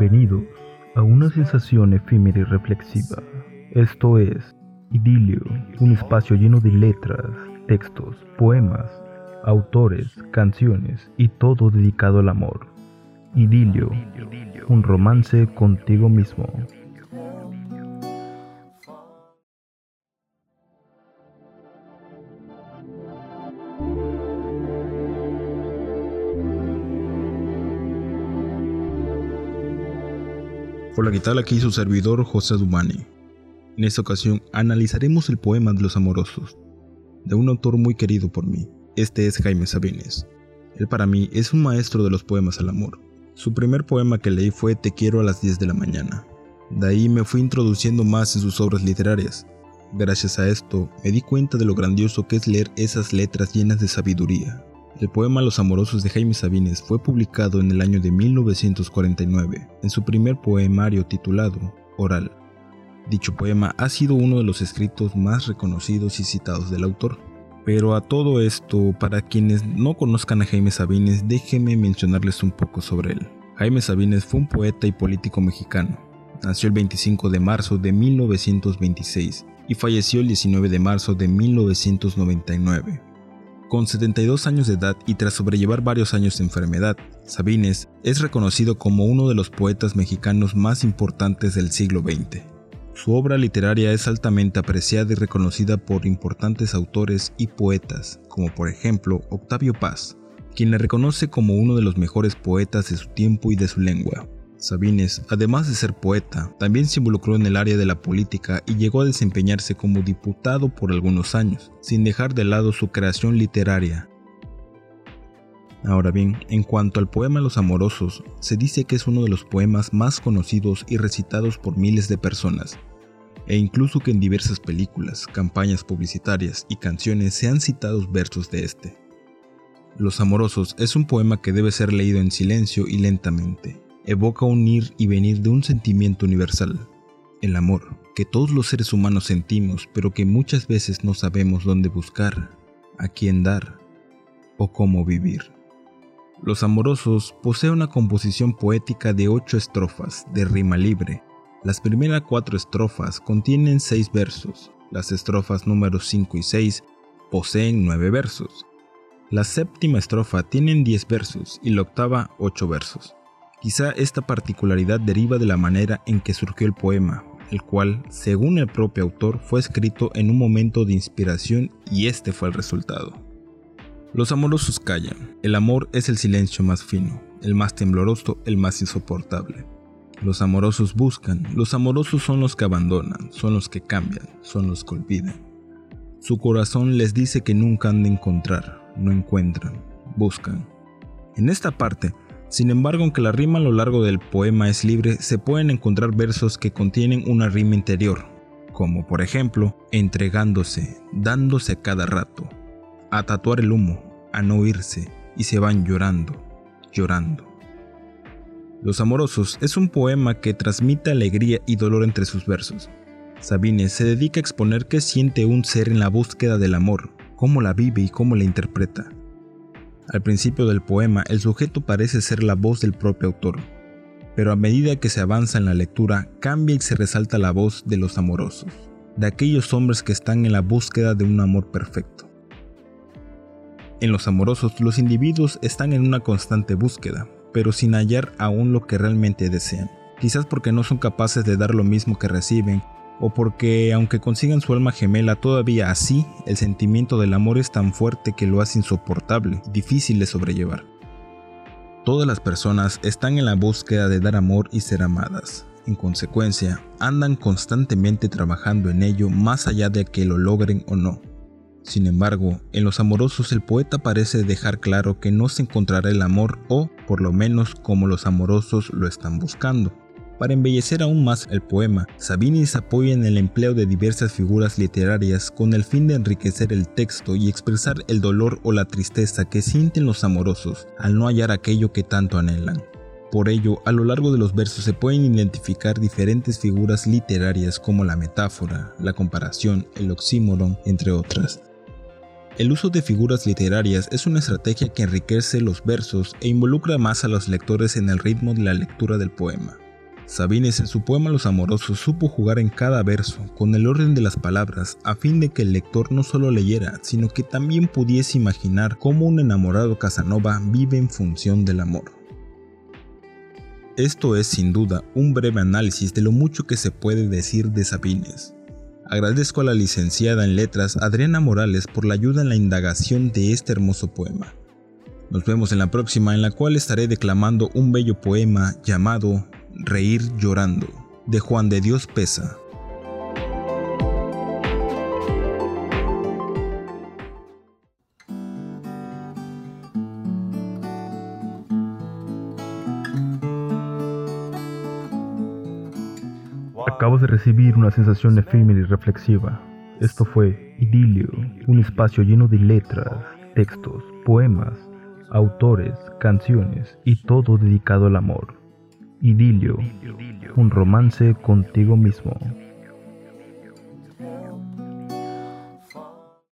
Bienvenidos a una sensación efímera y reflexiva. Esto es Idilio, un espacio lleno de letras, textos, poemas, autores, canciones y todo dedicado al amor. Idilio, un romance contigo mismo. Hola, ¿qué tal? Aquí su servidor José Dumani. En esta ocasión analizaremos el poema de los amorosos, de un autor muy querido por mí. Este es Jaime Sabines. Él para mí es un maestro de los poemas al amor. Su primer poema que leí fue Te quiero a las 10 de la mañana. De ahí me fui introduciendo más en sus obras literarias. Gracias a esto, me di cuenta de lo grandioso que es leer esas letras llenas de sabiduría, el poema Los Amorosos de Jaime Sabines fue publicado en el año de 1949, en su primer poemario titulado Oral. Dicho poema ha sido uno de los escritos más reconocidos y citados del autor. Pero a todo esto, para quienes no conozcan a Jaime Sabines, déjenme mencionarles un poco sobre él. Jaime Sabines fue un poeta y político mexicano. Nació el 25 de marzo de 1926 y falleció el 19 de marzo de 1999. Con 72 años de edad y tras sobrellevar varios años de enfermedad, Sabines es reconocido como uno de los poetas mexicanos más importantes del siglo XX. Su obra literaria es altamente apreciada y reconocida por importantes autores y poetas, como por ejemplo Octavio Paz, quien le reconoce como uno de los mejores poetas de su tiempo y de su lengua. Sabines, además de ser poeta, también se involucró en el área de la política y llegó a desempeñarse como diputado por algunos años, sin dejar de lado su creación literaria. Ahora bien, en cuanto al poema Los Amorosos, se dice que es uno de los poemas más conocidos y recitados por miles de personas, e incluso que en diversas películas, campañas publicitarias y canciones se han citado versos de este. Los Amorosos es un poema que debe ser leído en silencio y lentamente, evoca un ir y venir de un sentimiento universal, el amor, que todos los seres humanos sentimos, pero que muchas veces no sabemos dónde buscar, a quién dar o cómo vivir. Los Amorosos posee una composición poética de ocho estrofas de rima libre. Las primeras cuatro estrofas contienen seis versos, las estrofas números 5 y 6 poseen nueve versos. La séptima estrofa tiene 10 versos y la octava 8 versos. Quizá esta particularidad deriva de la manera en que surgió el poema, el cual, según el propio autor, fue escrito en un momento de inspiración y este fue el resultado. Los amorosos callan, el amor es el silencio más fino, el más tembloroso, el más insoportable. Los amorosos buscan, los amorosos son los que abandonan, son los que cambian, son los que olvidan. Su corazón les dice que nunca han de encontrar, no encuentran, buscan. En esta parte, sin embargo, aunque la rima a lo largo del poema es libre, se pueden encontrar versos que contienen una rima interior, como por ejemplo, entregándose, dándose cada rato, a tatuar el humo, a no irse, y se van llorando, llorando. Los Amorosos es un poema que transmite alegría y dolor entre sus versos. Sabines se dedica a exponer qué siente un ser en la búsqueda del amor, cómo la vive y cómo la interpreta. Al principio del poema, el sujeto parece ser la voz del propio autor, pero a medida que se avanza en la lectura, cambia y se resalta la voz de los amorosos, de aquellos hombres que están en la búsqueda de un amor perfecto. En los amorosos, los individuos están en una constante búsqueda, pero sin hallar aún lo que realmente desean, quizás porque no son capaces de dar lo mismo que reciben o porque aunque consigan su alma gemela todavía así, el sentimiento del amor es tan fuerte que lo hace insoportable, difícil de sobrellevar. Todas las personas están en la búsqueda de dar amor y ser amadas. En consecuencia, andan constantemente trabajando en ello más allá de que lo logren o no. Sin embargo, en los amorosos el poeta parece dejar claro que no se encontrará el amor o, por lo menos, como los amorosos lo están buscando. Para embellecer aún más el poema, Sabinis apoya en el empleo de diversas figuras literarias con el fin de enriquecer el texto y expresar el dolor o la tristeza que sienten los amorosos al no hallar aquello que tanto anhelan. Por ello, a lo largo de los versos se pueden identificar diferentes figuras literarias como la metáfora, la comparación, el oxímoron, entre otras. El uso de figuras literarias es una estrategia que enriquece los versos e involucra más a los lectores en el ritmo de la lectura del poema. Sabines en su poema Los Amorosos supo jugar en cada verso con el orden de las palabras a fin de que el lector no solo leyera, sino que también pudiese imaginar cómo un enamorado Casanova vive en función del amor. Esto es sin duda un breve análisis de lo mucho que se puede decir de Sabines. Agradezco a la licenciada en letras Adriana Morales por la ayuda en la indagación de este hermoso poema. Nos vemos en la próxima en la cual estaré declamando un bello poema llamado Reír llorando, de Juan de Dios Pesa. Acabas de recibir una sensación efímera y reflexiva. Esto fue Idilio, un espacio lleno de letras, textos, poemas, autores, canciones y todo dedicado al amor. Idilio, un romance contigo mismo.